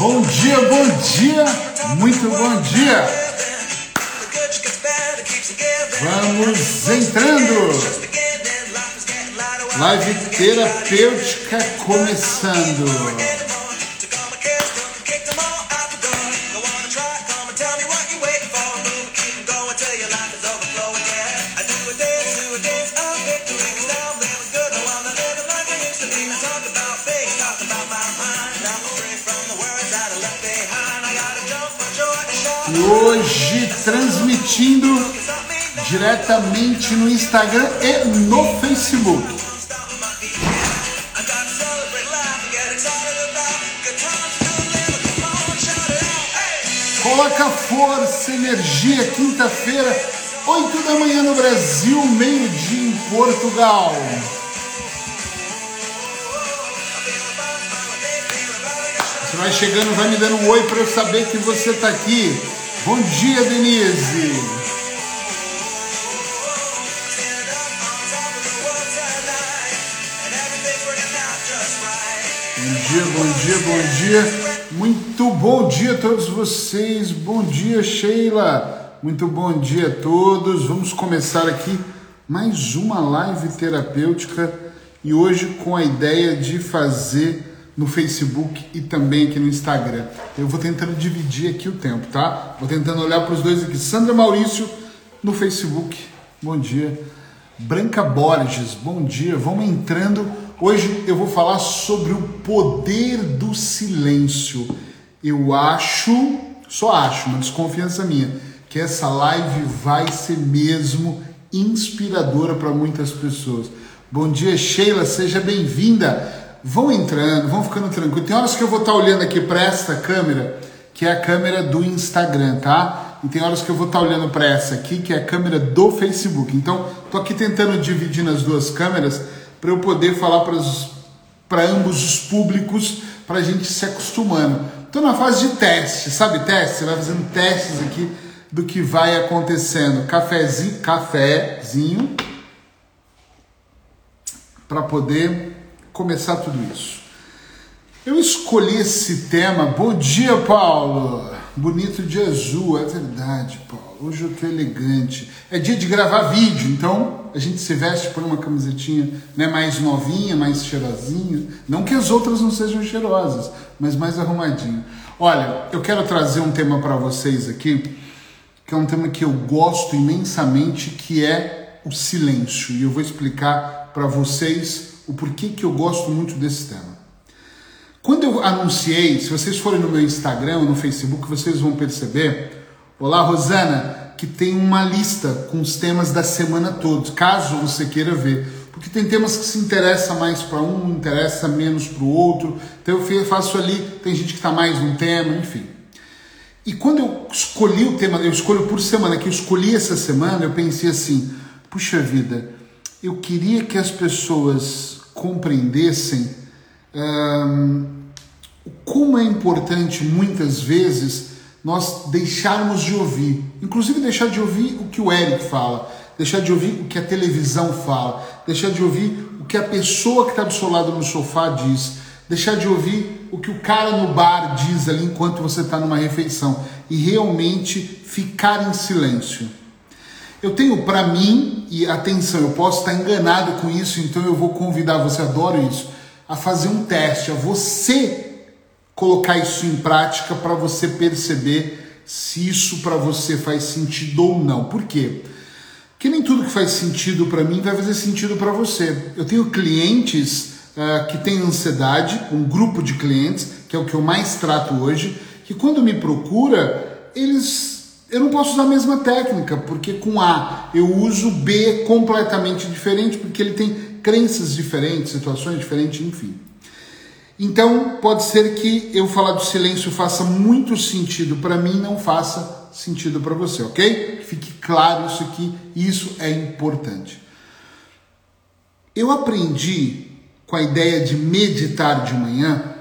Bom dia, bom dia, muito bom dia. Vamos entrando. Live terapêutica começando. Hoje transmitindo diretamente no Instagram e no Facebook. Coloca força, energia, quinta-feira, 8 da manhã no Brasil, meio-dia em Portugal. Você vai chegando, vai me dando um oi para eu saber que você está aqui. Bom dia, Denise. Bom dia, bom dia, bom dia. Muito bom dia a todos vocês. Bom dia, Sheila. Muito bom dia a todos. Vamos começar aqui mais uma live terapêutica e hoje com a ideia de fazer no Facebook e também aqui no Instagram. Eu vou tentando dividir aqui o tempo, tá? Vou tentando olhar para os dois aqui. Sandra Maurício no Facebook, bom dia. Branca Borges, bom dia. Vamos entrando. Hoje eu vou falar sobre o poder do silêncio. Eu acho, só acho, uma desconfiança minha, que essa live vai ser mesmo inspiradora para muitas pessoas. Bom dia, Sheila, seja bem-vinda vão entrando, vão ficando tranquilos. Tem horas que eu vou estar olhando aqui para esta câmera, que é a câmera do Instagram, tá? E tem horas que eu vou estar olhando para essa aqui, que é a câmera do Facebook. Então, tô aqui tentando dividir nas duas câmeras para eu poder falar para ambos os públicos, para a gente se acostumando. Estou na fase de teste, sabe teste? Você vai fazendo testes aqui do que vai acontecendo. Cafézinho, cafézinho para poder começar tudo isso. Eu escolhi esse tema. Bom dia, Paulo. Bonito de azul, é verdade, Paulo. Hoje eu tô elegante. É dia de gravar vídeo, então a gente se veste por uma camisetinha né, mais novinha, mais cheirosinha. Não que as outras não sejam cheirosas, mas mais arrumadinho. Olha, eu quero trazer um tema para vocês aqui, que é um tema que eu gosto imensamente, que é o silêncio. E eu vou explicar para vocês o porquê que eu gosto muito desse tema. Quando eu anunciei, se vocês forem no meu Instagram ou no Facebook, vocês vão perceber, olá Rosana, que tem uma lista com os temas da semana todos, caso você queira ver. Porque tem temas que se interessa mais para um, interessa menos para o outro. Então eu faço ali, tem gente que está mais num tema, enfim. E quando eu escolhi o tema, eu escolho por semana, que eu escolhi essa semana, eu pensei assim: puxa vida, eu queria que as pessoas compreendessem hum, como é importante muitas vezes nós deixarmos de ouvir, inclusive deixar de ouvir o que o Eric fala, deixar de ouvir o que a televisão fala, deixar de ouvir o que a pessoa que está do seu lado no sofá diz, deixar de ouvir o que o cara no bar diz ali enquanto você está numa refeição e realmente ficar em silêncio. Eu tenho para mim, e atenção, eu posso estar enganado com isso, então eu vou convidar você, adoro isso, a fazer um teste, a você colocar isso em prática para você perceber se isso para você faz sentido ou não. Por quê? Porque nem tudo que faz sentido para mim vai fazer sentido para você. Eu tenho clientes uh, que têm ansiedade, um grupo de clientes, que é o que eu mais trato hoje, que quando me procura, eles eu não posso usar a mesma técnica, porque com A eu uso B completamente diferente, porque ele tem crenças diferentes, situações diferentes, enfim. Então, pode ser que eu falar do silêncio faça muito sentido para mim, não faça sentido para você, ok? Fique claro isso aqui, isso é importante. Eu aprendi com a ideia de meditar de manhã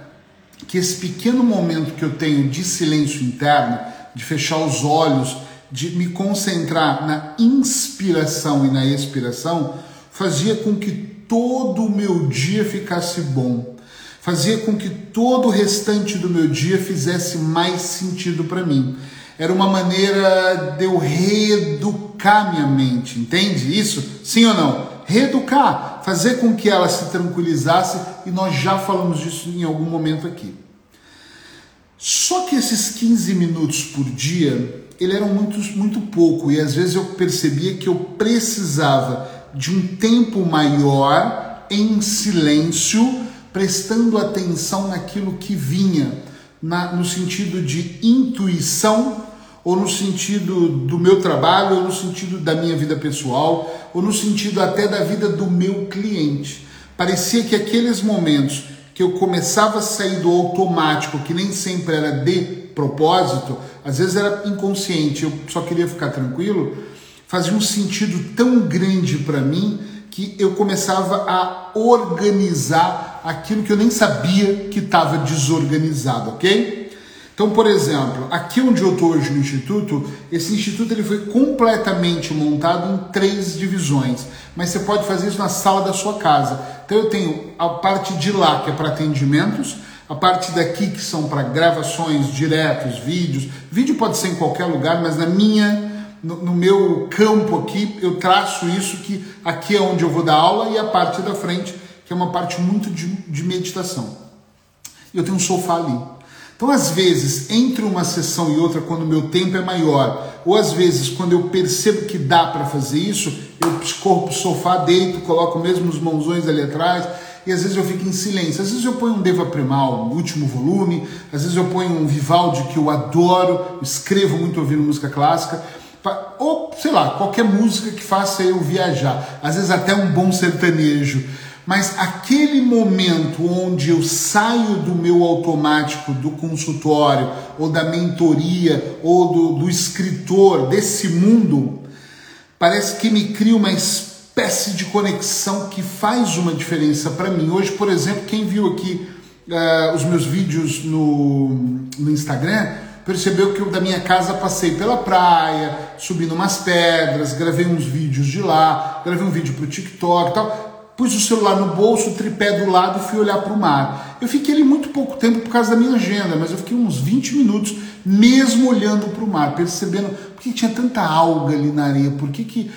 que esse pequeno momento que eu tenho de silêncio interno de fechar os olhos, de me concentrar na inspiração e na expiração, fazia com que todo o meu dia ficasse bom. fazia com que todo o restante do meu dia fizesse mais sentido para mim. Era uma maneira de eu reeducar minha mente, entende isso? Sim ou não? Reeducar, fazer com que ela se tranquilizasse e nós já falamos disso em algum momento aqui. Só que esses 15 minutos por dia, ele eram muito, muito pouco e às vezes eu percebia que eu precisava de um tempo maior em silêncio, prestando atenção naquilo que vinha, na, no sentido de intuição, ou no sentido do meu trabalho, ou no sentido da minha vida pessoal, ou no sentido até da vida do meu cliente. Parecia que aqueles momentos que eu começava a sair do automático, que nem sempre era de propósito, às vezes era inconsciente, eu só queria ficar tranquilo, fazia um sentido tão grande para mim que eu começava a organizar aquilo que eu nem sabia que estava desorganizado, ok? Então, por exemplo, aqui onde eu estou hoje no instituto, esse instituto ele foi completamente montado em três divisões, mas você pode fazer isso na sala da sua casa. Então, eu tenho a parte de lá que é para atendimentos, a parte daqui que são para gravações diretos, vídeos. Vídeo pode ser em qualquer lugar, mas na minha no, no, meu campo aqui, eu traço isso que aqui é onde eu vou dar aula e a parte da frente, que é uma parte muito de, de meditação. Eu tenho um sofá ali. Então, às vezes, entre uma sessão e outra, quando o meu tempo é maior, ou às vezes, quando eu percebo que dá para fazer isso, eu corro para o sofá, deito, coloco mesmo os mãozões ali atrás, e às vezes eu fico em silêncio. Às vezes eu ponho um Deva Primal, o último volume, às vezes eu ponho um Vivaldi que eu adoro, escrevo muito ouvindo música clássica, ou sei lá, qualquer música que faça eu viajar, às vezes até um bom sertanejo, mas aquele momento onde eu saio do meu automático, do consultório, ou da mentoria, ou do, do escritor, desse mundo, parece que me cria uma espécie de conexão que faz uma diferença para mim. Hoje, por exemplo, quem viu aqui uh, os meus vídeos no, no Instagram, percebeu que eu da minha casa passei pela praia, subi umas pedras, gravei uns vídeos de lá, gravei um vídeo para o TikTok e tal. Pus o celular no bolso, o tripé do lado e fui olhar para o mar. Eu fiquei ali muito pouco tempo por causa da minha agenda, mas eu fiquei uns 20 minutos mesmo olhando para o mar, percebendo por que tinha tanta alga ali na areia, por que, que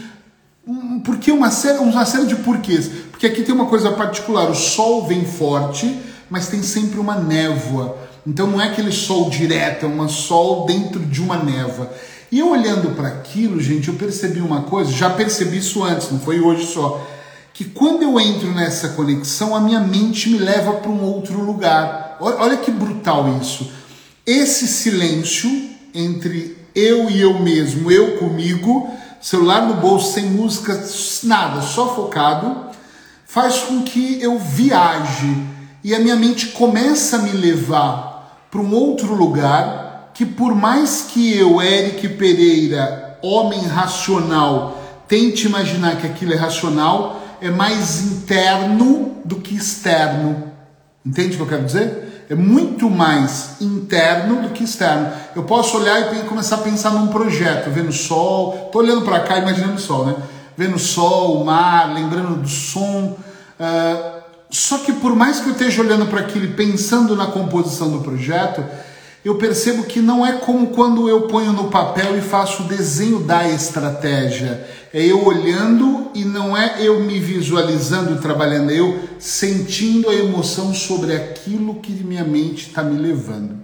por que uma série, uma série de porquês? Porque aqui tem uma coisa particular: o sol vem forte, mas tem sempre uma névoa. Então não é aquele sol direto, é um sol dentro de uma névoa. E eu olhando para aquilo, gente, eu percebi uma coisa, já percebi isso antes, não foi hoje só, que quando eu entro nessa conexão, a minha mente me leva para um outro lugar. Olha que brutal isso. Esse silêncio entre eu e eu mesmo, eu comigo, celular no bolso, sem música, nada, só focado, faz com que eu viaje e a minha mente começa a me levar para um outro lugar que, por mais que eu, Eric Pereira, homem racional, tente imaginar que aquilo é racional, é mais interno do que externo. Entende o que eu quero dizer? É muito mais interno do que externo. Eu posso olhar e começar a pensar num projeto, vendo o sol, tô olhando para cá, imaginando o sol, né? Vendo o sol, o mar, lembrando do som. Uh, só que por mais que eu esteja olhando para aquilo e pensando na composição do projeto, eu percebo que não é como quando eu ponho no papel e faço o desenho da estratégia. É eu olhando e não é eu me visualizando e trabalhando, é eu sentindo a emoção sobre aquilo que minha mente está me levando.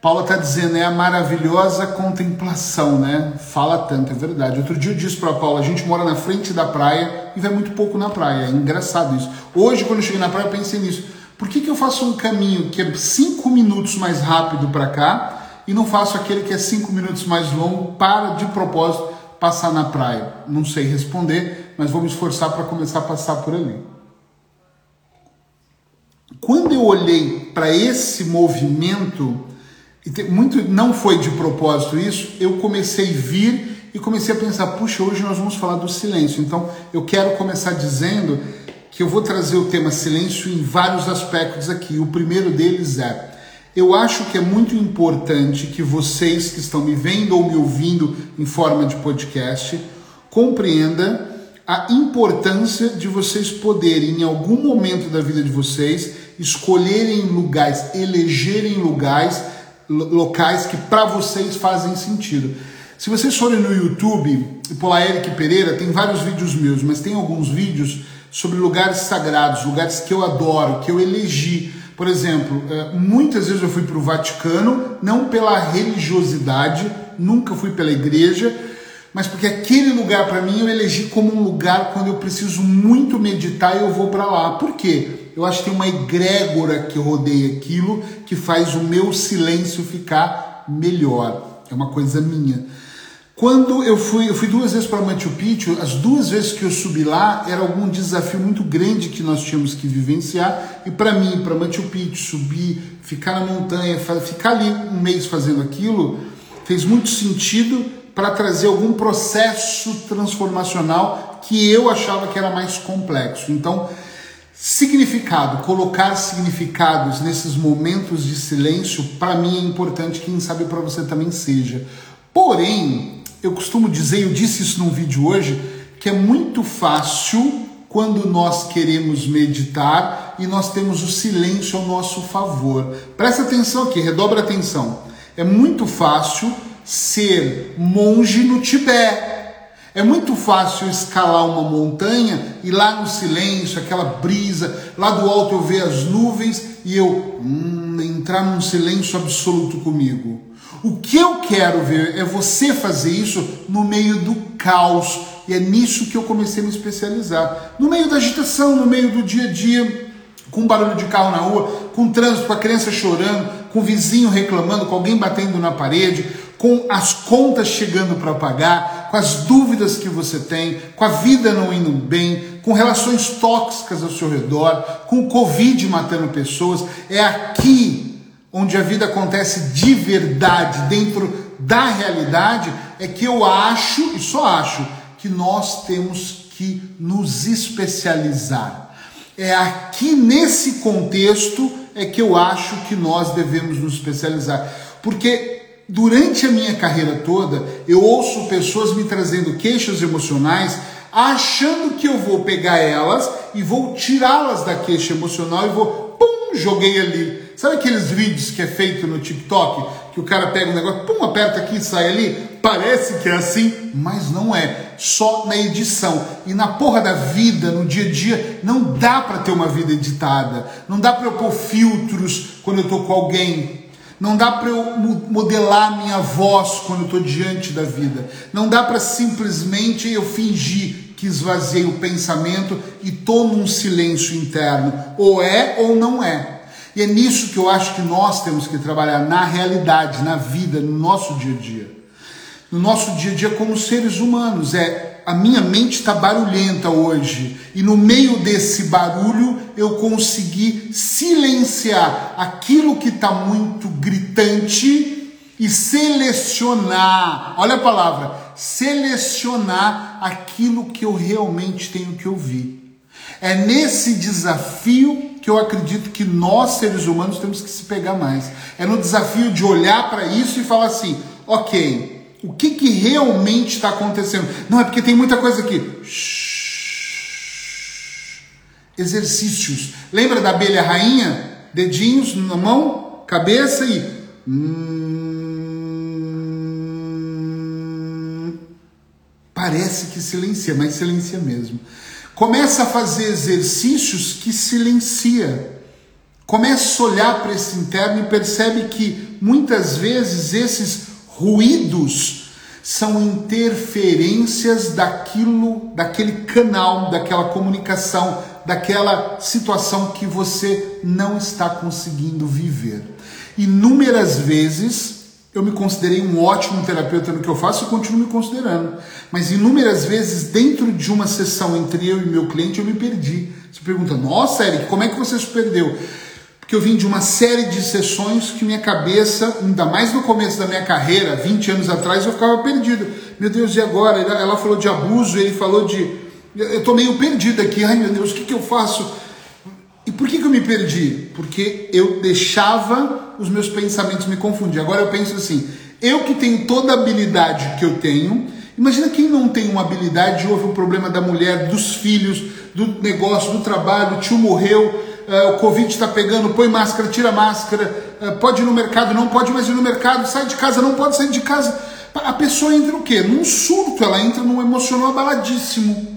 Paula está dizendo, é a maravilhosa contemplação, né? Fala tanto, é verdade. Outro dia eu disse para a Paula, a gente mora na frente da praia e vai muito pouco na praia. É engraçado isso. Hoje, quando eu cheguei na praia, eu pensei nisso. Por que, que eu faço um caminho que é cinco minutos mais rápido para cá e não faço aquele que é cinco minutos mais longo para, de propósito, passar na praia? Não sei responder, mas vou me esforçar para começar a passar por ali. Quando eu olhei para esse movimento, e muito não foi de propósito isso, eu comecei a vir e comecei a pensar, puxa, hoje nós vamos falar do silêncio. Então, eu quero começar dizendo que eu vou trazer o tema silêncio em vários aspectos aqui. O primeiro deles é eu acho que é muito importante que vocês que estão me vendo ou me ouvindo em forma de podcast compreenda a importância de vocês poderem, em algum momento da vida de vocês, escolherem lugares, elegerem lugares, locais que para vocês fazem sentido. Se vocês forem no YouTube e lá Eric Pereira, tem vários vídeos meus, mas tem alguns vídeos sobre lugares sagrados, lugares que eu adoro, que eu elegi. Por exemplo, eh, muitas vezes eu fui para o Vaticano, não pela religiosidade, nunca fui pela igreja, mas porque aquele lugar para mim eu elegi como um lugar quando eu preciso muito meditar e eu vou para lá. Por quê? Eu acho que tem uma egrégora que rodeia aquilo que faz o meu silêncio ficar melhor. É uma coisa minha. Quando eu fui, eu fui duas vezes para Machu Picchu, as duas vezes que eu subi lá era algum desafio muito grande que nós tínhamos que vivenciar. E para mim, para Machu Picchu, subir, ficar na montanha, ficar ali um mês fazendo aquilo, fez muito sentido para trazer algum processo transformacional que eu achava que era mais complexo. Então, significado, colocar significados nesses momentos de silêncio, para mim é importante, quem sabe para você também seja. Porém, eu costumo dizer, eu disse isso num vídeo hoje, que é muito fácil quando nós queremos meditar e nós temos o silêncio ao nosso favor. Presta atenção aqui, redobra atenção. É muito fácil ser monge no Tibete. É muito fácil escalar uma montanha e lá no silêncio, aquela brisa, lá do alto eu ver as nuvens e eu hum, entrar num silêncio absoluto comigo. O que eu quero ver é você fazer isso no meio do caos. E é nisso que eu comecei a me especializar. No meio da agitação, no meio do dia a dia, com barulho de carro na rua, com trânsito, com a criança chorando, com o vizinho reclamando, com alguém batendo na parede, com as contas chegando para pagar, com as dúvidas que você tem, com a vida não indo bem, com relações tóxicas ao seu redor, com o Covid matando pessoas. É aqui onde a vida acontece de verdade, dentro da realidade, é que eu acho, e só acho, que nós temos que nos especializar. É aqui nesse contexto é que eu acho que nós devemos nos especializar. Porque durante a minha carreira toda, eu ouço pessoas me trazendo queixas emocionais, achando que eu vou pegar elas e vou tirá-las da queixa emocional e vou, pum, joguei ali Sabe aqueles vídeos que é feito no TikTok, que o cara pega um negócio, pum, aperta aqui e sai ali? Parece que é assim, mas não é. Só na edição. E na porra da vida, no dia a dia, não dá para ter uma vida editada. Não dá para eu pôr filtros quando eu tô com alguém. Não dá para eu modelar minha voz quando eu estou diante da vida. Não dá para simplesmente eu fingir que esvaziei o pensamento e estou num silêncio interno. Ou é ou não é. E é nisso que eu acho que nós temos que trabalhar na realidade, na vida, no nosso dia a dia. No nosso dia a dia como seres humanos. É a minha mente está barulhenta hoje e no meio desse barulho eu consegui silenciar aquilo que está muito gritante e selecionar. Olha a palavra, selecionar aquilo que eu realmente tenho que ouvir. É nesse desafio que eu acredito que nós, seres humanos, temos que se pegar mais. É no desafio de olhar para isso e falar assim: ok, o que, que realmente está acontecendo? Não é porque tem muita coisa aqui. Shhh. Exercícios. Lembra da abelha rainha? Dedinhos na mão, cabeça e. Hum, parece que silencia, mas silencia mesmo. Começa a fazer exercícios que silencia. Começa a olhar para esse interno e percebe que muitas vezes esses ruídos são interferências daquilo, daquele canal, daquela comunicação, daquela situação que você não está conseguindo viver. Inúmeras vezes eu me considerei um ótimo terapeuta no que eu faço e continuo me considerando. Mas inúmeras vezes, dentro de uma sessão entre eu e meu cliente, eu me perdi. Você pergunta, nossa, Eric, como é que você se perdeu? Porque eu vim de uma série de sessões que minha cabeça, ainda mais no começo da minha carreira, 20 anos atrás, eu ficava perdido. Meu Deus, e agora? Ela falou de abuso, ele falou de. Eu estou meio perdido aqui, ai meu Deus, o que, que eu faço? E por que, que eu me perdi? Porque eu deixava os meus pensamentos me confundiam. Agora eu penso assim: eu que tenho toda a habilidade que eu tenho, Imagina quem não tem uma habilidade, ouve o problema da mulher, dos filhos, do negócio, do trabalho, o tio morreu, uh, o Covid está pegando, põe máscara, tira máscara, uh, pode ir no mercado, não pode mais ir no mercado, sai de casa, não pode sair de casa. A pessoa entra o quê? Num surto, ela entra num emocional abaladíssimo.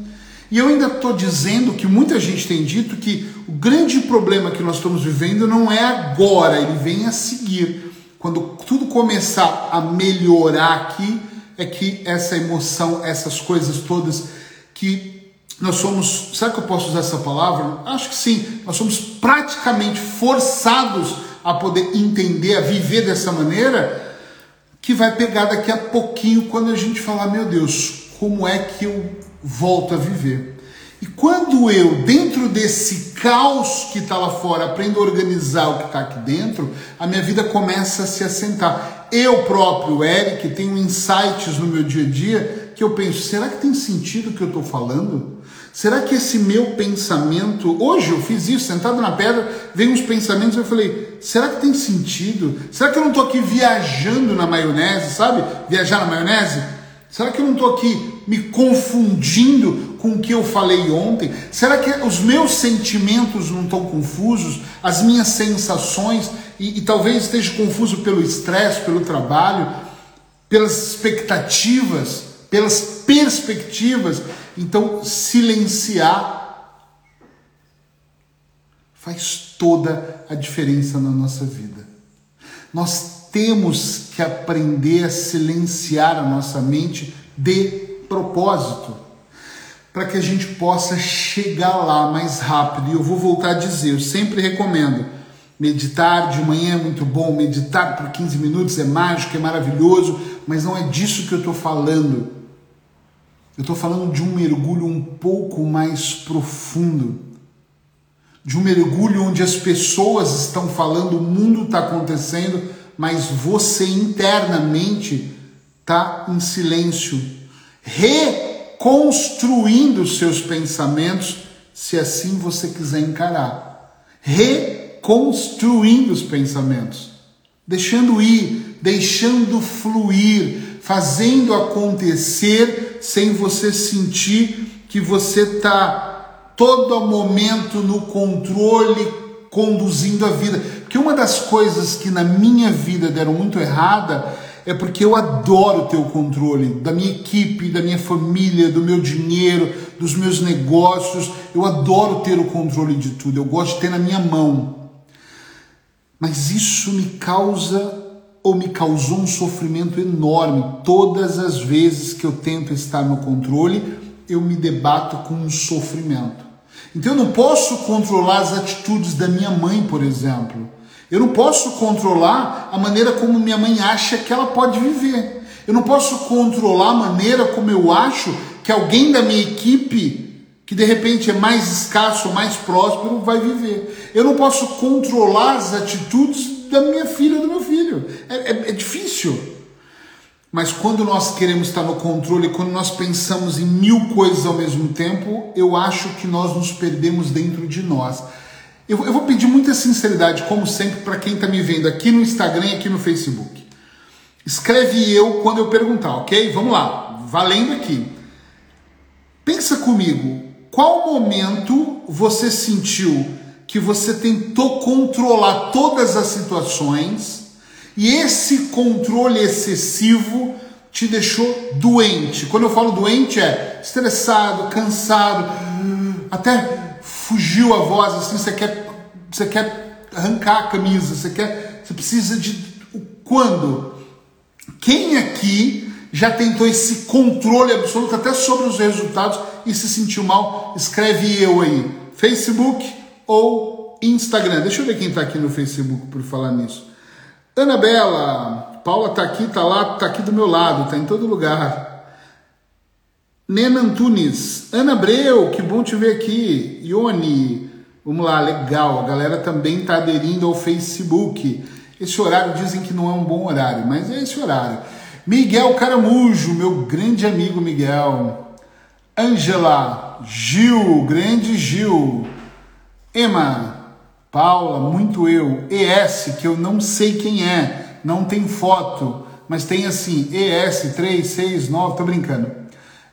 E eu ainda estou dizendo que muita gente tem dito que o grande problema que nós estamos vivendo não é agora, ele vem a seguir. Quando tudo começar a melhorar aqui, é que essa emoção, essas coisas todas que nós somos, será que eu posso usar essa palavra? Acho que sim, nós somos praticamente forçados a poder entender, a viver dessa maneira, que vai pegar daqui a pouquinho quando a gente falar, meu Deus, como é que eu volto a viver? E quando eu, dentro desse caos que está lá fora, aprendo a organizar o que está aqui dentro, a minha vida começa a se assentar. Eu próprio, Eric, tenho insights no meu dia a dia que eu penso: será que tem sentido o que eu estou falando? Será que esse meu pensamento, hoje eu fiz isso, sentado na pedra, veio uns pensamentos e eu falei: será que tem sentido? Será que eu não estou aqui viajando na maionese, sabe? Viajar na maionese? Será que eu não estou aqui me confundindo com o que eu falei ontem? Será que os meus sentimentos não estão confusos? As minhas sensações? E, e talvez esteja confuso pelo estresse, pelo trabalho, pelas expectativas, pelas perspectivas. Então, silenciar faz toda a diferença na nossa vida. Nós temos que aprender a silenciar a nossa mente de propósito, para que a gente possa chegar lá mais rápido. E eu vou voltar a dizer, eu sempre recomendo meditar de manhã é muito bom, meditar por 15 minutos é mágico, é maravilhoso, mas não é disso que eu estou falando. Eu estou falando de um mergulho um pouco mais profundo, de um mergulho onde as pessoas estão falando, o mundo está acontecendo, mas você internamente está em silêncio, reconstruindo seus pensamentos, se assim você quiser encarar. Reconstruindo os pensamentos, deixando ir, deixando fluir, fazendo acontecer sem você sentir que você está todo momento no controle conduzindo a vida. Porque uma das coisas que na minha vida deram muito errada é porque eu adoro ter o controle da minha equipe, da minha família, do meu dinheiro, dos meus negócios. Eu adoro ter o controle de tudo, eu gosto de ter na minha mão. Mas isso me causa ou me causou um sofrimento enorme. Todas as vezes que eu tento estar no controle, eu me debato com um sofrimento. Então eu não posso controlar as atitudes da minha mãe, por exemplo. Eu não posso controlar a maneira como minha mãe acha que ela pode viver. Eu não posso controlar a maneira como eu acho que alguém da minha equipe, que de repente é mais escasso, mais próspero, vai viver. Eu não posso controlar as atitudes da minha filha do meu filho. É, é, é difícil. Mas quando nós queremos estar no controle, quando nós pensamos em mil coisas ao mesmo tempo, eu acho que nós nos perdemos dentro de nós. Eu, eu vou pedir muita sinceridade, como sempre, para quem está me vendo aqui no Instagram e aqui no Facebook. Escreve eu quando eu perguntar, ok? Vamos lá, valendo aqui. Pensa comigo, qual momento você sentiu que você tentou controlar todas as situações? E esse controle excessivo te deixou doente. Quando eu falo doente é estressado, cansado, até fugiu a voz assim, você quer você quer arrancar a camisa, você quer você precisa de quando quem aqui já tentou esse controle absoluto até sobre os resultados e se sentiu mal? Escreve eu aí, Facebook ou Instagram. Deixa eu ver quem está aqui no Facebook por falar nisso. Anabela, Paula tá aqui, tá lá, tá aqui do meu lado, tá em todo lugar. Nena Antunes, Ana Abreu, que bom te ver aqui. Ione, vamos lá, legal. A galera também tá aderindo ao Facebook. Esse horário dizem que não é um bom horário, mas é esse horário. Miguel Caramujo, meu grande amigo Miguel. Ângela, Gil, grande Gil. Emma, Paula, muito eu. ES, que eu não sei quem é, não tem foto. mas tem assim, ES 369, tô brincando.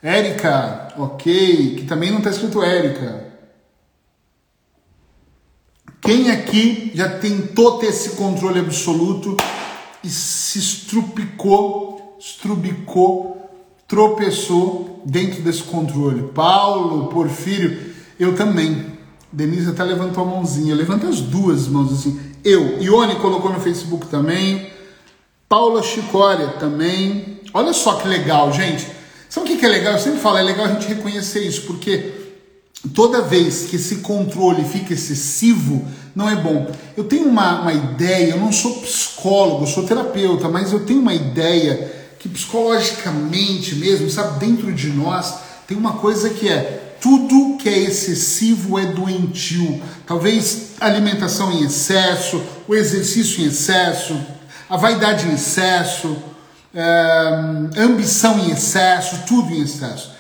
Érica, ok, que também não está escrito Érica. Quem aqui já tentou ter esse controle absoluto e se estrupicou, estrubicou, tropeçou dentro desse controle? Paulo, Porfírio, eu também. Denise até levantou a mãozinha. Levanta as duas mãos assim. Eu. Ione colocou no Facebook também. Paula Chicória também. Olha só que legal, gente. Sabe o que é legal? Eu sempre falo, é legal a gente reconhecer isso, porque toda vez que esse controle fica excessivo, não é bom. Eu tenho uma, uma ideia, eu não sou psicólogo, sou terapeuta, mas eu tenho uma ideia que psicologicamente mesmo, sabe, dentro de nós, tem uma coisa que é tudo que é excessivo é doentio. Talvez alimentação em excesso, o exercício em excesso, a vaidade em excesso, ambição em excesso, tudo em excesso.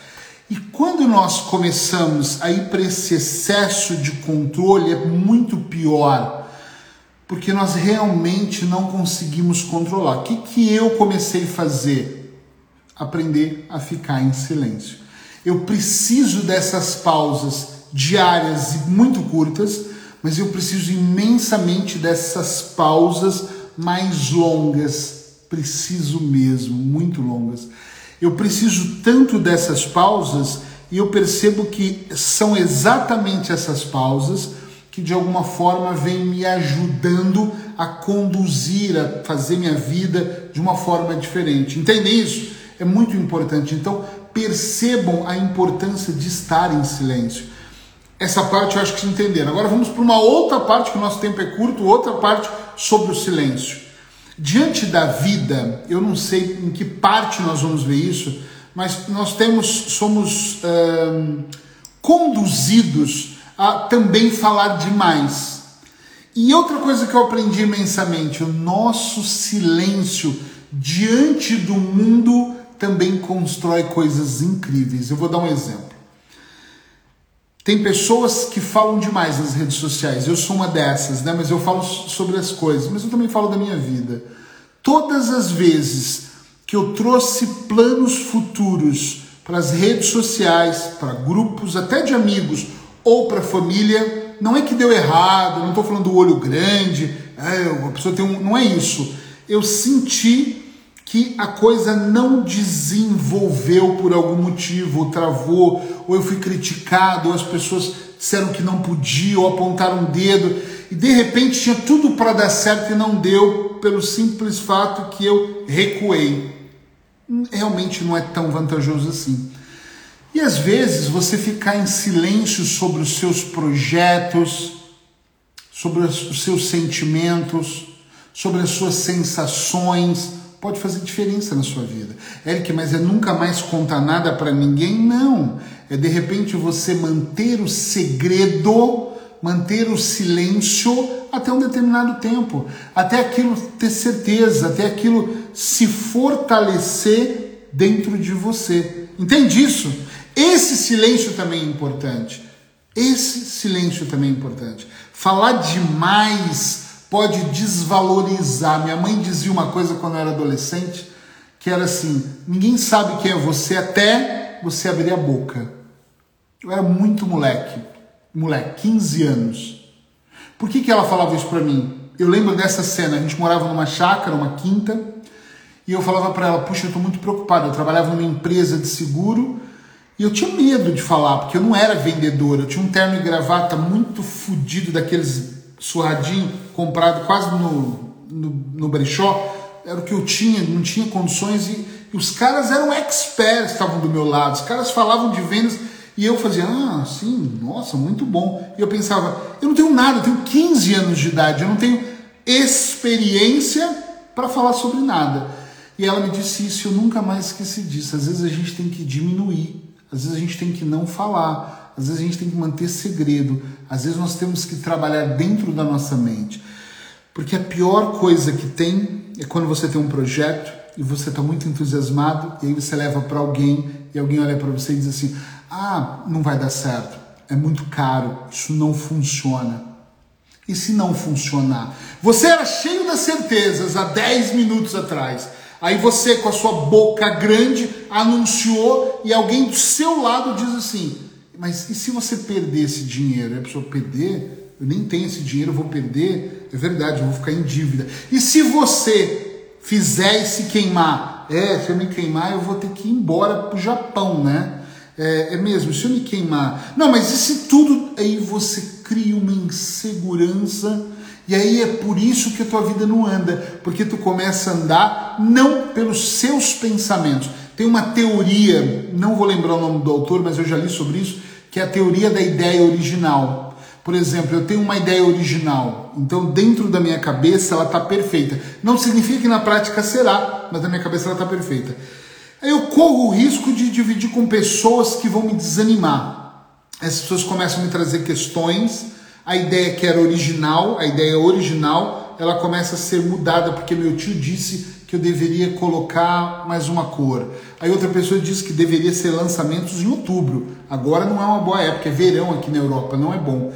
E quando nós começamos a ir para esse excesso de controle, é muito pior, porque nós realmente não conseguimos controlar. O que, que eu comecei a fazer? Aprender a ficar em silêncio. Eu preciso dessas pausas diárias e muito curtas, mas eu preciso imensamente dessas pausas mais longas. Preciso mesmo, muito longas eu preciso tanto dessas pausas e eu percebo que são exatamente essas pausas que de alguma forma vêm me ajudando a conduzir, a fazer minha vida de uma forma diferente. Entendem isso? É muito importante. Então, percebam a importância de estar em silêncio. Essa parte eu acho que se entenderam. Agora vamos para uma outra parte, que o nosso tempo é curto, outra parte sobre o silêncio. Diante da vida, eu não sei em que parte nós vamos ver isso, mas nós temos, somos conduzidos a também falar demais. E outra coisa que eu aprendi imensamente, o nosso silêncio diante do mundo também constrói coisas incríveis. Eu vou dar um exemplo. Tem pessoas que falam demais nas redes sociais. Eu sou uma dessas, né? Mas eu falo sobre as coisas, mas eu também falo da minha vida. Todas as vezes que eu trouxe planos futuros para as redes sociais, para grupos, até de amigos ou para família, não é que deu errado, não estou falando do olho grande, é, a pessoa tem um. Não é isso. Eu senti que a coisa não desenvolveu por algum motivo, ou travou, ou eu fui criticado, ou as pessoas disseram que não podia, ou apontaram o dedo, e de repente tinha tudo para dar certo e não deu, pelo simples fato que eu recuei. Realmente não é tão vantajoso assim. E às vezes você ficar em silêncio sobre os seus projetos, sobre os seus sentimentos, sobre as suas sensações, pode fazer diferença na sua vida. Eric, mas é nunca mais contar nada para ninguém? Não. É de repente você manter o segredo, manter o silêncio até um determinado tempo, até aquilo ter certeza, até aquilo se fortalecer dentro de você. Entende isso? Esse silêncio também é importante. Esse silêncio também é importante. Falar demais pode desvalorizar. Minha mãe dizia uma coisa quando eu era adolescente, que era assim: ninguém sabe quem é você até você abrir a boca. Eu era muito moleque, moleque, 15 anos. Por que, que ela falava isso para mim? Eu lembro dessa cena, a gente morava numa chácara, uma quinta, e eu falava para ela: Puxa, eu estou muito preocupado. Eu trabalhava numa empresa de seguro e eu tinha medo de falar, porque eu não era vendedor. Eu tinha um terno e gravata muito fodido, daqueles surradinho comprado quase no, no, no brechó, era o que eu tinha, não tinha condições e, e os caras eram experts, estavam do meu lado, os caras falavam de vendas e eu fazia, ah, sim, nossa, muito bom. E eu pensava, eu não tenho nada, eu tenho 15 anos de idade, eu não tenho experiência para falar sobre nada. E ela me disse isso, eu nunca mais esqueci disso. Às vezes a gente tem que diminuir, às vezes a gente tem que não falar, às vezes a gente tem que manter segredo, às vezes nós temos que trabalhar dentro da nossa mente. Porque a pior coisa que tem é quando você tem um projeto e você está muito entusiasmado e aí você leva para alguém e alguém olha para você e diz assim: Ah, não vai dar certo, é muito caro, isso não funciona. E se não funcionar? Você era cheio das certezas há 10 minutos atrás. Aí você, com a sua boca grande, anunciou e alguém do seu lado diz assim: Mas e se você perder esse dinheiro? É a pessoa perder? Eu nem tenho esse dinheiro, eu vou perder. É verdade, eu vou ficar em dívida. E se você fizer e se queimar? É, se eu me queimar, eu vou ter que ir embora para o Japão, né? É, é, mesmo, se eu me queimar. Não, mas e se tudo. Aí você cria uma insegurança e aí é por isso que a tua vida não anda, porque tu começa a andar não pelos seus pensamentos. Tem uma teoria, não vou lembrar o nome do autor, mas eu já li sobre isso, que é a teoria da ideia original. Por exemplo, eu tenho uma ideia original, então dentro da minha cabeça ela está perfeita. Não significa que na prática será, mas na minha cabeça ela está perfeita. Aí eu corro o risco de dividir com pessoas que vão me desanimar. Essas pessoas começam a me trazer questões a ideia que era original, a ideia original, ela começa a ser mudada porque meu tio disse que eu deveria colocar mais uma cor. Aí outra pessoa disse que deveria ser lançamentos em outubro. Agora não é uma boa época, é verão aqui na Europa, não é bom.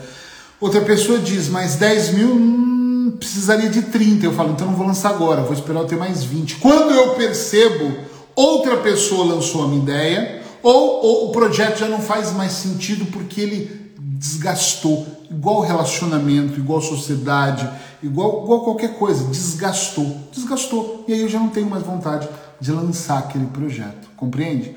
Outra pessoa diz, mas 10 mil hum, precisaria de 30. Eu falo, então não vou lançar agora, vou esperar eu ter mais 20. Quando eu percebo, outra pessoa lançou a minha ideia, ou, ou o projeto já não faz mais sentido porque ele desgastou, igual relacionamento, igual sociedade, igual, igual qualquer coisa, desgastou, desgastou. E aí eu já não tenho mais vontade de lançar aquele projeto, compreende?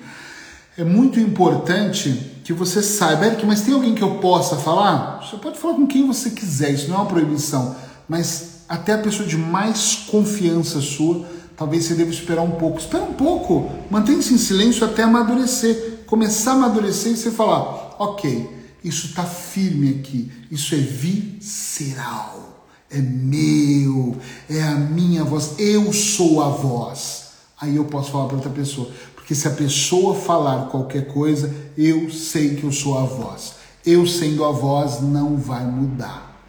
É muito importante que você saiba, Eric, mas tem alguém que eu possa falar? Você pode falar com quem você quiser, isso não é uma proibição, mas até a pessoa de mais confiança sua, talvez você deva esperar um pouco. Espera um pouco, mantenha-se em silêncio até amadurecer, começar a amadurecer e você falar, ok, isso está firme aqui. Isso é visceral. É meu. É a minha voz. Eu sou a voz. Aí eu posso falar para outra pessoa. Porque se a pessoa falar qualquer coisa, eu sei que eu sou a voz. Eu sendo a voz não vai mudar.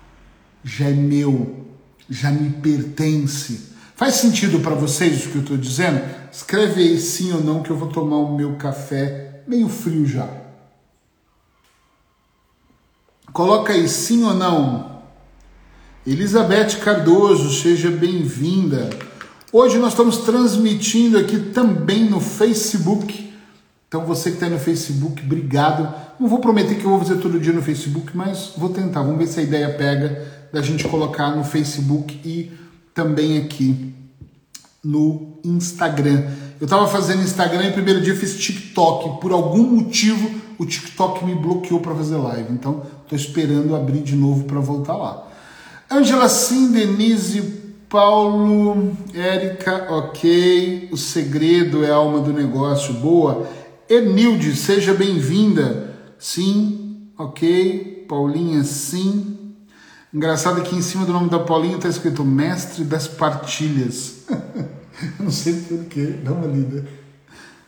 Já é meu. Já me pertence. Faz sentido para vocês o que eu estou dizendo? Escreve aí sim ou não que eu vou tomar o meu café meio frio já. Coloca aí sim ou não. Elizabeth Cardoso, seja bem-vinda. Hoje nós estamos transmitindo aqui também no Facebook. Então você que está no Facebook, obrigado. Não vou prometer que eu vou fazer todo dia no Facebook, mas vou tentar. Vamos ver se a ideia pega da gente colocar no Facebook e também aqui no Instagram. Eu estava fazendo Instagram e primeiro dia fiz TikTok. Por algum motivo o TikTok me bloqueou para fazer live. Então estou esperando abrir de novo para voltar lá. Angela Sim, Denise, Paulo, Érica, ok. O segredo é a alma do negócio, boa. Enilde, seja bem-vinda. Sim, ok. Paulinha, sim. Engraçado que em cima do nome da Paulinha está escrito Mestre das Partilhas. não sei porquê, dá uma lida.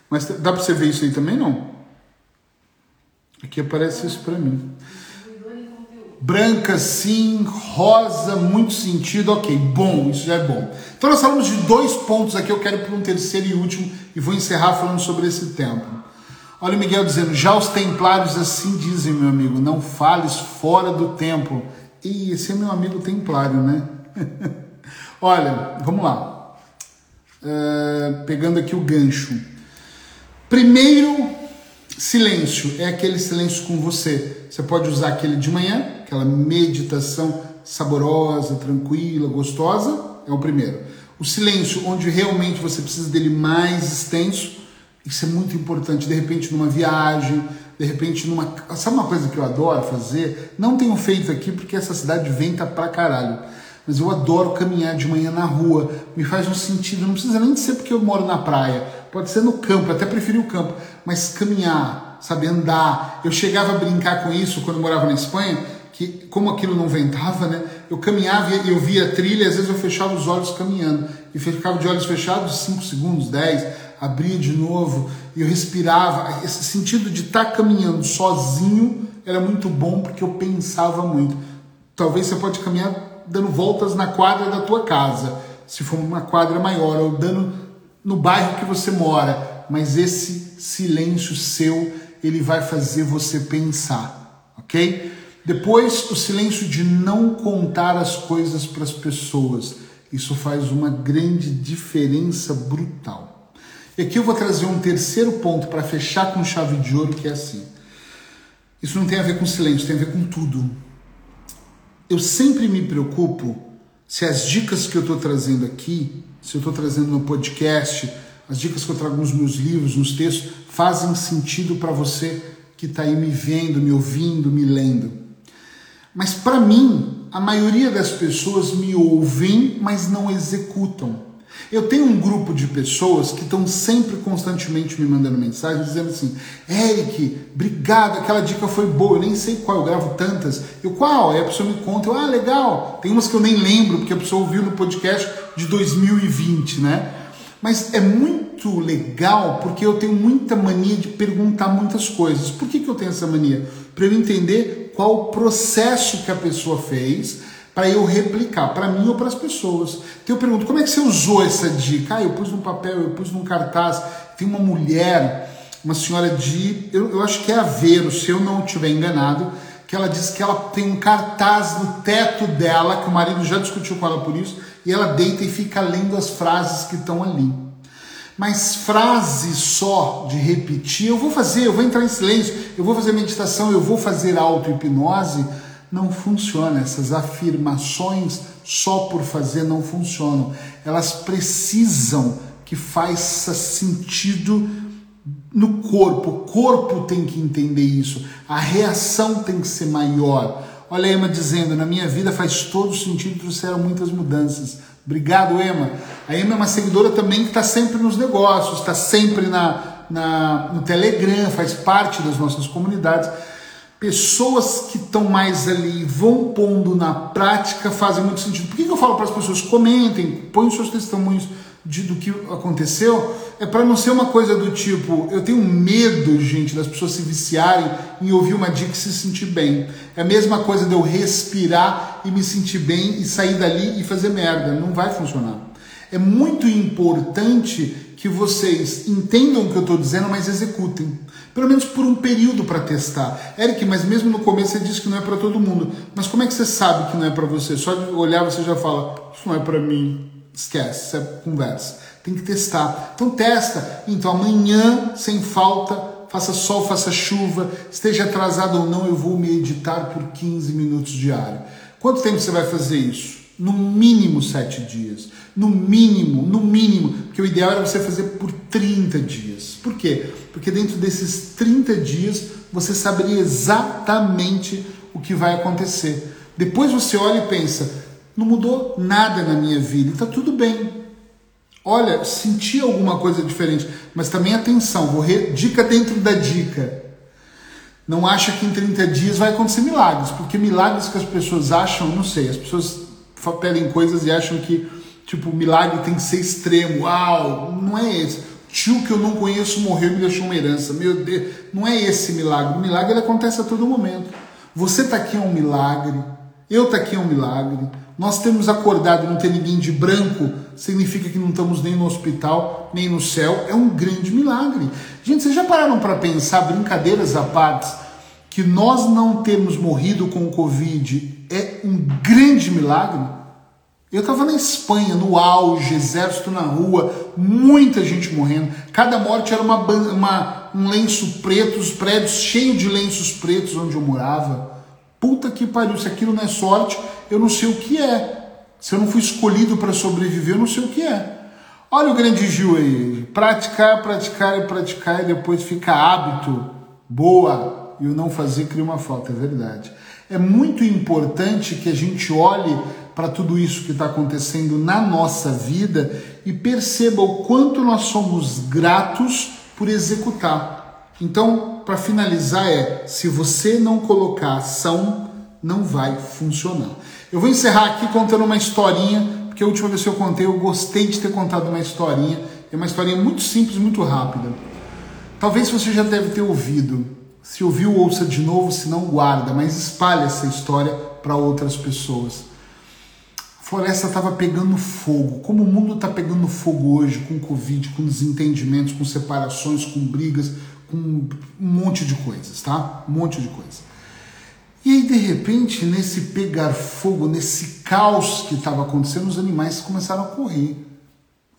Mas dá para você ver isso aí também, não? Aqui aparece isso para mim. Branca, sim, rosa, muito sentido, ok, bom, isso já é bom. Então nós falamos de dois pontos aqui, eu quero para um terceiro e último e vou encerrar falando sobre esse tempo. Olha o Miguel dizendo, já os templários assim dizem, meu amigo, não fales fora do templo e esse é meu amigo templário, né? Olha, vamos lá. Uh, pegando aqui o gancho. Primeiro, silêncio. É aquele silêncio com você. Você pode usar aquele de manhã, aquela meditação saborosa, tranquila, gostosa. É o primeiro. O silêncio, onde realmente você precisa dele mais extenso. Isso é muito importante. De repente, numa viagem, de repente numa. Sabe uma coisa que eu adoro fazer? Não tenho feito aqui porque essa cidade venta pra caralho. Mas eu adoro caminhar de manhã na rua. Me faz um sentido. Não precisa nem ser porque eu moro na praia. Pode ser no campo, até preferi o campo. Mas caminhar, sabe, andar. Eu chegava a brincar com isso quando morava na Espanha, que como aquilo não ventava, né? Eu caminhava e eu via a trilha, às vezes eu fechava os olhos caminhando. E ficava de olhos fechados 5 segundos, 10 abria de novo e eu respirava. Esse sentido de estar tá caminhando sozinho era muito bom porque eu pensava muito. Talvez você pode caminhar dando voltas na quadra da tua casa, se for uma quadra maior, ou dando no bairro que você mora, mas esse silêncio seu, ele vai fazer você pensar, ok? Depois, o silêncio de não contar as coisas para as pessoas. Isso faz uma grande diferença brutal. E aqui eu vou trazer um terceiro ponto para fechar com chave de ouro, que é assim. Isso não tem a ver com silêncio, tem a ver com tudo. Eu sempre me preocupo se as dicas que eu estou trazendo aqui, se eu estou trazendo no podcast, as dicas que eu trago nos meus livros, nos textos, fazem sentido para você que está aí me vendo, me ouvindo, me lendo. Mas para mim, a maioria das pessoas me ouvem, mas não executam. Eu tenho um grupo de pessoas que estão sempre constantemente me mandando mensagem dizendo assim: Eric, obrigado, aquela dica foi boa, eu nem sei qual, eu gravo tantas. Eu, qual? Aí a pessoa me conta, eu, ah, legal. Tem umas que eu nem lembro, porque a pessoa ouviu no podcast de 2020, né? Mas é muito legal porque eu tenho muita mania de perguntar muitas coisas. Por que, que eu tenho essa mania? Para eu entender qual o processo que a pessoa fez para eu replicar, para mim ou para as pessoas. Então eu pergunto, como é que você usou essa dica? Ah, eu pus num papel, eu pus num cartaz. Tem uma mulher, uma senhora de, eu, eu acho que é Aveiro, se eu não estiver enganado, que ela diz que ela tem um cartaz no teto dela, que o marido já discutiu com ela por isso, e ela deita e fica lendo as frases que estão ali. Mas frase só de repetir, eu vou fazer, eu vou entrar em silêncio, eu vou fazer meditação, eu vou fazer auto-hipnose, não funciona. Essas afirmações só por fazer não funcionam. Elas precisam que faça sentido no corpo. O corpo tem que entender isso. A reação tem que ser maior. Olha a Emma dizendo: na minha vida faz todo sentido, trouxeram muitas mudanças. Obrigado, Emma. A Emma é uma seguidora também que está sempre nos negócios, está sempre na, na, no Telegram, faz parte das nossas comunidades pessoas que estão mais ali vão pondo na prática fazem muito sentido. Por que, que eu falo para as pessoas comentem, põem seus testemunhos de, do que aconteceu? É para não ser uma coisa do tipo, eu tenho medo, gente, das pessoas se viciarem em ouvir uma dica e se sentir bem. É a mesma coisa de eu respirar e me sentir bem e sair dali e fazer merda. Não vai funcionar. É muito importante que vocês entendam o que eu estou dizendo, mas executem. Pelo menos por um período para testar. Eric, mas mesmo no começo você disse que não é para todo mundo. Mas como é que você sabe que não é para você? Só de olhar você já fala, isso não é para mim. Esquece, isso é conversa. Tem que testar. Então testa. Então amanhã, sem falta, faça sol, faça chuva, esteja atrasado ou não, eu vou meditar por 15 minutos diário. Quanto tempo você vai fazer isso? No mínimo sete dias. No mínimo, no mínimo. Porque o ideal era você fazer por 30 dias. Por quê? Porque dentro desses 30 dias você saberia exatamente o que vai acontecer. Depois você olha e pensa: não mudou nada na minha vida, está tudo bem. Olha, senti alguma coisa diferente, mas também atenção, vou re... dica dentro da dica. Não acha que em 30 dias vai acontecer milagres, porque milagres que as pessoas acham, não sei, as pessoas pedem coisas e acham que, tipo, milagre tem que ser extremo. Uau, não é esse. Tio que eu não conheço morreu e me deixou uma herança. Meu Deus, não é esse milagre. O milagre ele acontece a todo momento. Você está aqui é um milagre. Eu está aqui é um milagre. Nós temos acordado e não ter ninguém de branco significa que não estamos nem no hospital, nem no céu. É um grande milagre. Gente, vocês já pararam para pensar, brincadeiras à parte, que nós não termos morrido com o Covid é um grande milagre. Eu estava na Espanha, no auge, exército na rua, muita gente morrendo. Cada morte era uma, uma, um lenço preto, os prédios cheios de lenços pretos onde eu morava. Puta que pariu, se aquilo não é sorte, eu não sei o que é. Se eu não fui escolhido para sobreviver, eu não sei o que é. Olha o grande Gil aí. Praticar, praticar e praticar e depois fica hábito. Boa. E o não fazer cria uma falta, é verdade. É muito importante que a gente olhe para tudo isso que está acontecendo na nossa vida e perceba o quanto nós somos gratos por executar. Então, para finalizar, é: se você não colocar ação, não vai funcionar. Eu vou encerrar aqui contando uma historinha, porque a última vez que eu contei, eu gostei de ter contado uma historinha. É uma historinha muito simples, muito rápida. Talvez você já deve ter ouvido se ouviu, ouça de novo, se não guarda, mas espalhe essa história para outras pessoas. A floresta estava pegando fogo, como o mundo está pegando fogo hoje, com Covid, com desentendimentos, com separações, com brigas, com um monte de coisas, tá? Um monte de coisa. E aí, de repente, nesse pegar fogo, nesse caos que estava acontecendo, os animais começaram a correr.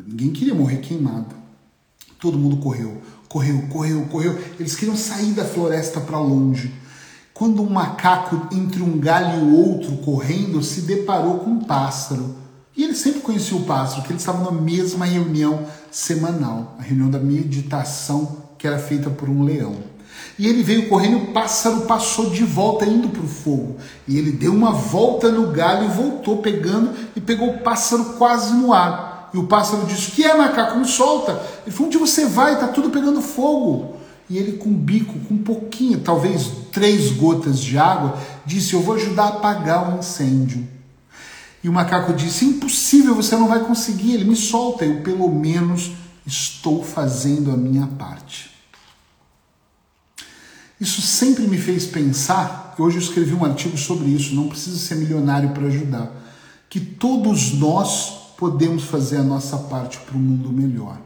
Ninguém queria morrer queimado. Todo mundo correu, correu, correu, correu. Eles queriam sair da floresta para longe. Quando um macaco, entre um galho e outro, correndo, se deparou com um pássaro. E ele sempre conhecia o pássaro, que eles estavam na mesma reunião semanal, a reunião da meditação que era feita por um leão. E ele veio correndo, o pássaro passou de volta, indo para o fogo. E ele deu uma volta no galho e voltou pegando e pegou o pássaro quase no ar. E o pássaro disse: Que é, macaco? Me solta. Ele falou: Onde você vai? Está tudo pegando fogo. E ele, com o bico, com um pouquinho, talvez três gotas de água, disse: Eu vou ajudar a apagar o incêndio. E o macaco disse: Impossível, você não vai conseguir. Ele me solta. Eu, pelo menos, estou fazendo a minha parte. Isso sempre me fez pensar, hoje eu escrevi um artigo sobre isso, não precisa ser milionário para ajudar, que todos nós podemos fazer a nossa parte para um mundo melhor.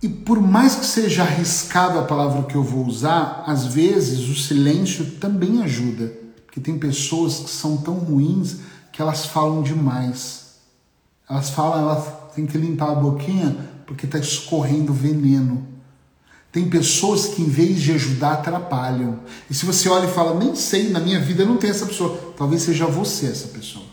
E por mais que seja arriscado a palavra que eu vou usar, às vezes o silêncio também ajuda, porque tem pessoas que são tão ruins que elas falam demais. Elas falam, elas têm que limpar a boquinha porque está escorrendo veneno. Tem pessoas que, em vez de ajudar, atrapalham. E se você olha e fala, nem sei, na minha vida não tem essa pessoa, talvez seja você essa pessoa.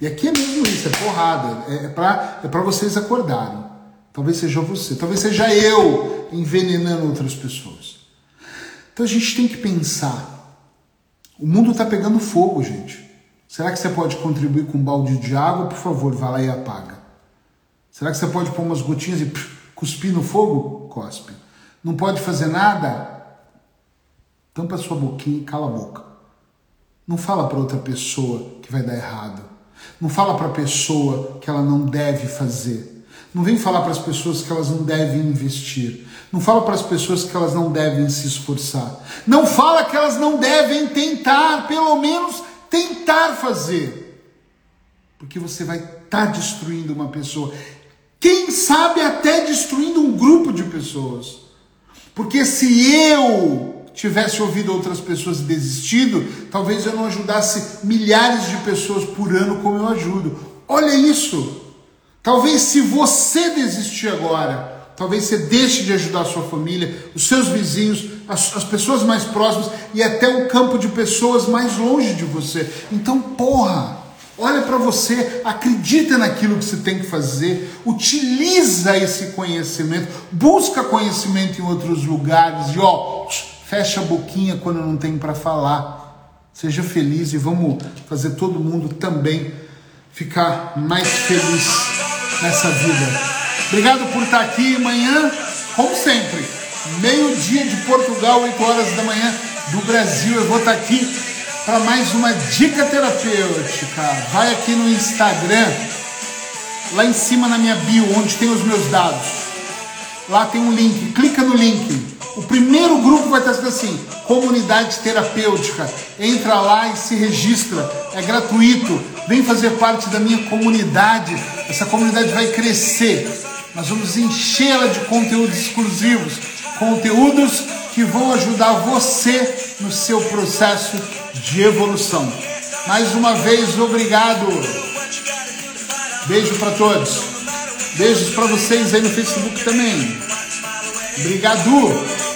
E aqui é mesmo isso, é porrada, é, é para é vocês acordarem. Talvez seja você, talvez seja eu envenenando outras pessoas. Então a gente tem que pensar: o mundo está pegando fogo, gente. Será que você pode contribuir com um balde de água? Por favor, vá lá e apaga. Será que você pode pôr umas gotinhas e pff, cuspir no fogo? Cospe. Não pode fazer nada? Tampa sua boquinha e cala a boca. Não fala para outra pessoa que vai dar errado. Não fala para a pessoa que ela não deve fazer. Não vem falar para as pessoas que elas não devem investir. Não fala para as pessoas que elas não devem se esforçar. Não fala que elas não devem tentar, pelo menos tentar fazer. Porque você vai estar tá destruindo uma pessoa. Quem sabe até destruindo um grupo de pessoas. Porque se eu tivesse ouvido outras pessoas e desistido, talvez eu não ajudasse milhares de pessoas por ano como eu ajudo. Olha isso! Talvez se você desistir agora, talvez você deixe de ajudar a sua família, os seus vizinhos, as, as pessoas mais próximas e até o campo de pessoas mais longe de você. Então, porra! Olha para você, acredita naquilo que você tem que fazer, utiliza esse conhecimento, busca conhecimento em outros lugares e ó, fecha a boquinha quando não tem para falar. Seja feliz e vamos fazer todo mundo também ficar mais feliz nessa vida. Obrigado por estar aqui amanhã, como sempre, meio-dia de Portugal, 8 horas da manhã do Brasil. Eu vou estar aqui para mais uma dica terapêutica. Vai aqui no Instagram, lá em cima na minha bio, onde tem os meus dados. Lá tem um link, clica no link. O primeiro grupo vai estar assim: Comunidade Terapêutica. Entra lá e se registra, é gratuito. Vem fazer parte da minha comunidade. Essa comunidade vai crescer. Nós vamos enchê-la de conteúdos exclusivos, conteúdos que vão ajudar você no seu processo de evolução. Mais uma vez, obrigado. Beijo para todos. Beijos para vocês aí no Facebook também. Obrigado.